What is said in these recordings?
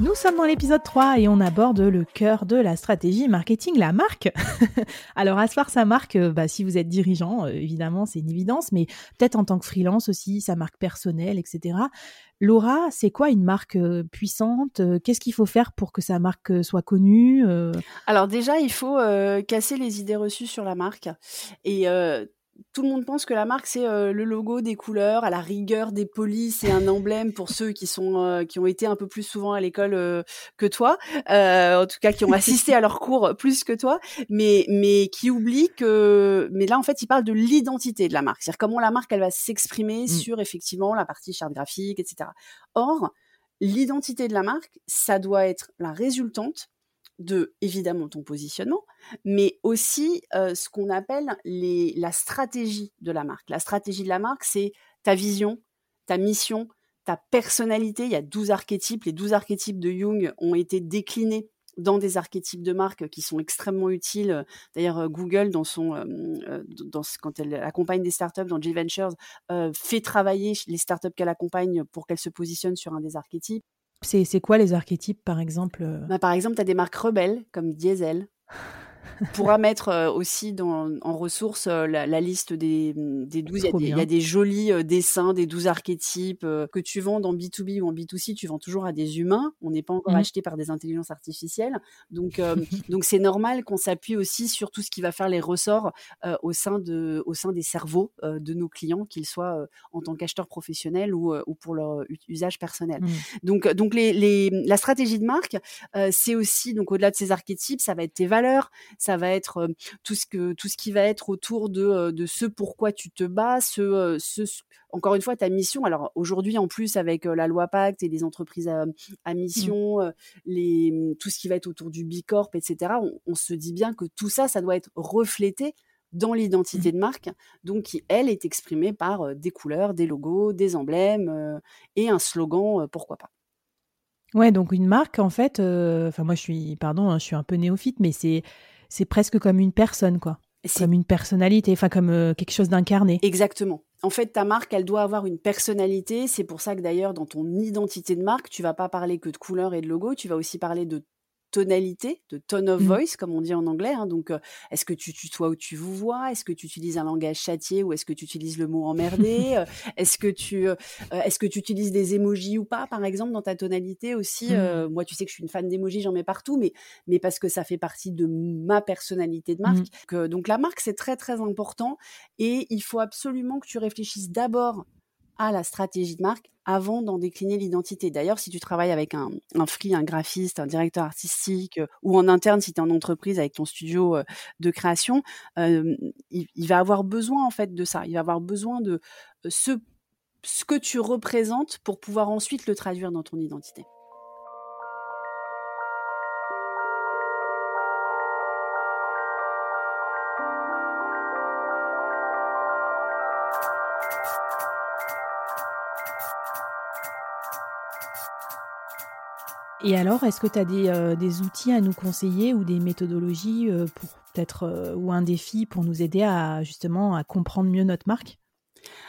Nous sommes dans l'épisode 3 et on aborde le cœur de la stratégie marketing, la marque. Alors, Asphar, sa marque, euh, bah, si vous êtes dirigeant, euh, évidemment, c'est une évidence, mais peut-être en tant que freelance aussi, sa marque personnelle, etc. Laura, c'est quoi une marque euh, puissante? Qu'est-ce qu'il faut faire pour que sa marque soit connue Alors déjà, il faut casser les idées reçues sur la marque et tout le monde pense que la marque c'est euh, le logo, des couleurs, à la rigueur des polices et un emblème pour ceux qui sont euh, qui ont été un peu plus souvent à l'école euh, que toi, en tout cas qui ont assisté à leurs cours plus que toi, mais mais qui oublient que mais là en fait ils parlent de l'identité de la marque, c'est-à-dire comment la marque elle va s'exprimer mmh. sur effectivement la partie charte graphique, etc. Or l'identité de la marque ça doit être la résultante de évidemment ton positionnement, mais aussi euh, ce qu'on appelle la stratégie de la marque. La stratégie de la marque, c'est ta vision, ta mission, ta personnalité. Il y a 12 archétypes. Les 12 archétypes de Jung ont été déclinés dans des archétypes de marque qui sont extrêmement utiles. D'ailleurs, euh, Google, dans son, euh, dans, quand elle accompagne des startups dans G-Ventures, fait travailler les startups qu'elle accompagne pour qu'elles se positionnent sur un des archétypes. C'est quoi les archétypes, par exemple euh? bah, Par exemple, tu as des marques rebelles comme Diesel, pourra mettre euh, aussi dans, en ressources euh, la, liste des, des 12. Il y, a des jolis euh, dessins, des 12 archétypes que tu vends dans B2B ou en B2C, tu vends toujours à des humains. On n'est pas encore mmh. acheté par des intelligences artificielles. Donc, donc c'est normal qu'on s'appuie aussi sur tout ce qui va faire les ressorts au, sein de, au sein des cerveaux de nos clients, qu'ils soient en tant qu'acheteurs professionnels ou, ou pour leur usage personnel. Mmh. Donc, donc les, les, la stratégie de marque, c'est aussi, donc au-delà de ces archétypes, ça va être tes valeurs, ça va être tout ce que tout ce qui va être autour de, de ce pourquoi tu te bats, ce, ce encore une fois ta mission. Alors aujourd'hui en plus avec la loi Pacte et les entreprises à, à mmh. mission, les mmh, tout ce qui va être autour du bicorp, etc. On, se dit bien que tout ça, ça doit être reflété dans l'identité mmh. de marque, donc qui, elle, est exprimée par des couleurs, des logos, des emblèmes et un slogan, pourquoi pas. Ouais, donc une marque, en fait, enfin moi je suis, pardon, hein, je suis un peu néophyte, mais c'est c'est presque comme une personne, quoi. Comme une personnalité, enfin comme euh, quelque chose d'incarné. Exactement. En fait, ta marque, elle doit avoir une personnalité. C'est pour ça que d'ailleurs, dans ton identité de marque, tu vas pas parler que de couleurs et de logo, tu vas aussi parler de tonalité, de tone of mmh. voice, comme on dit en anglais. Hein. Donc, est-ce que tu tutoies ou tu vous vois? Est-ce que tu utilises un langage châtié ou est-ce que tu utilises le mot emmerdé? Est-ce que tu est-ce que tu utilises des emojis ou pas, par exemple, dans ta tonalité aussi? Mmh. Moi, tu sais que je suis une fan d'emojis, j'en mets partout, mais mais parce que ça fait partie de ma personnalité de marque. Mmh. Que, donc, la marque, c'est très très important et il faut absolument que tu réfléchisses d'abord à la stratégie de marque avant d'en décliner l'identité. D'ailleurs, si tu travailles avec un, un free, un graphiste, un directeur artistique euh, ou en interne, si tu es en entreprise avec ton studio euh, de création, euh, il, il, va avoir besoin en fait de ça. Il va avoir besoin de ce, ce que tu représentes pour pouvoir ensuite le traduire dans ton identité. Et alors, est-ce que tu as euh, des, outils à nous conseiller ou des méthodologies euh, pour peut-être euh, ou un défi pour nous aider à justement à comprendre mieux notre marque?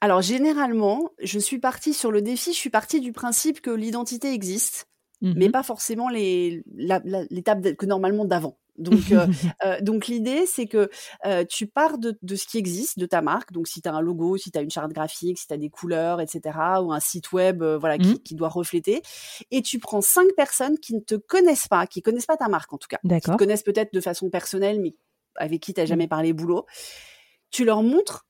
Alors généralement, je suis partie sur le défi, je suis partie du principe que l'identité existe, mais mmh pas forcément l'étape que normalement d'avant. Donc, euh, euh, donc l'idée, c'est que euh, tu pars de, de, ce qui existe, de ta marque. Donc, si tu as un logo, si tu as une charte graphique, si tu as des couleurs, etc., ou un site web, voilà, qui, mmh. qui, doit refléter, et tu prends cinq personnes qui ne te connaissent pas, qui connaissent pas ta marque en tout cas, qui te connaissent peut-être de façon personnelle, mais avec qui tu n'as mmh. jamais parlé boulot. Tu leur montres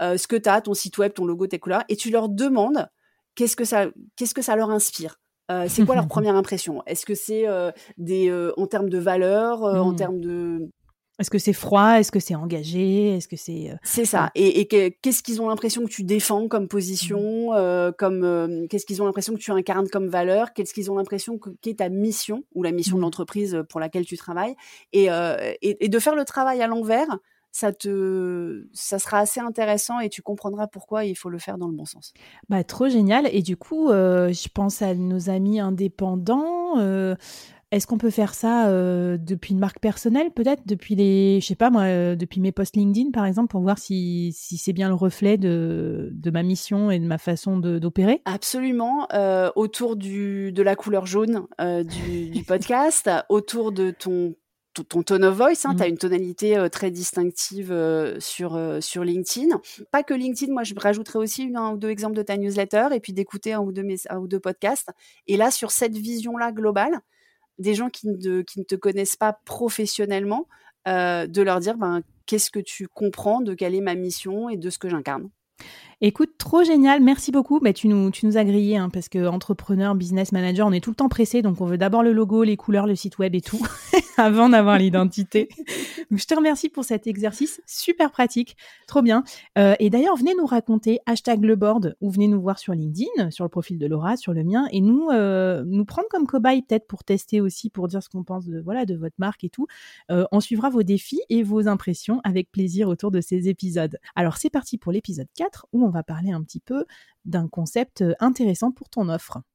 ce que tu as, ton site web, ton logo, tes couleurs, et tu leur demandes qu'est-ce que ça, qu'est-ce que ça leur inspire euh, c'est quoi leur première impression? Est-ce que c'est euh, des euh, en termes de valeur, en mmh. termes de est-ce que c'est froid? Est-ce que c'est engagé? Est-ce que c'est C'est ça. Et, qu'est-ce qu'ils ont l'impression que tu défends comme position mmh. Comme qu'est-ce qu'ils ont l'impression que tu incarnes comme valeur? Qu'est-ce qu'ils ont l'impression que qu'est ta mission ou la mission de mmh. l'entreprise pour laquelle tu travailles? Et, et, de faire le travail à l'envers ça te, ça sera assez intéressant et tu comprendras pourquoi il faut le faire dans le bon sens. Bah, trop génial. Et du coup, euh, je pense à nos amis indépendants. Euh, Est-ce qu'on peut faire ça euh, depuis une marque personnelle, peut-être? Depuis les, je sais pas moi, depuis mes posts LinkedIn par exemple, pour voir si, si c'est bien le reflet de, de ma mission et de ma façon d'opérer? Absolument. Autour du, de la couleur jaune du, du podcast, autour de ton ton tone of voice, hein, tu as mmh. une tonalité très distinctive sur, sur LinkedIn. Pas que LinkedIn, moi je rajouterais aussi une, un ou deux exemples de ta newsletter et puis d'écouter un, ou deux, un ou deux podcasts. Et là, sur cette vision-là globale, des gens qui ne, qui ne te connaissent pas professionnellement, de leur dire ben, qu'est-ce que tu comprends de quelle est ma mission et de ce que j'incarne. Écoute, trop génial, merci beaucoup. Bah, tu, nous, tu nous as grillé, hein, parce que entrepreneur, business manager, on est tout le temps pressé, donc on veut d'abord le logo, les couleurs, le site web et tout, avant d'avoir l'identité. je te remercie pour cet exercice, super pratique, trop bien. Euh, et d'ailleurs, venez nous raconter hashtag le board ou venez nous voir sur LinkedIn, sur le profil de Laura, sur le mien, et nous, euh, nous prendre comme cobaye peut-être pour tester aussi, pour dire ce qu'on pense de, voilà, de votre marque et tout. Euh, on suivra vos défis et vos impressions avec plaisir autour de ces épisodes. Alors c'est parti pour l'épisode 4 où on on va parler un petit peu d'un concept euh, intéressant pour ton offre.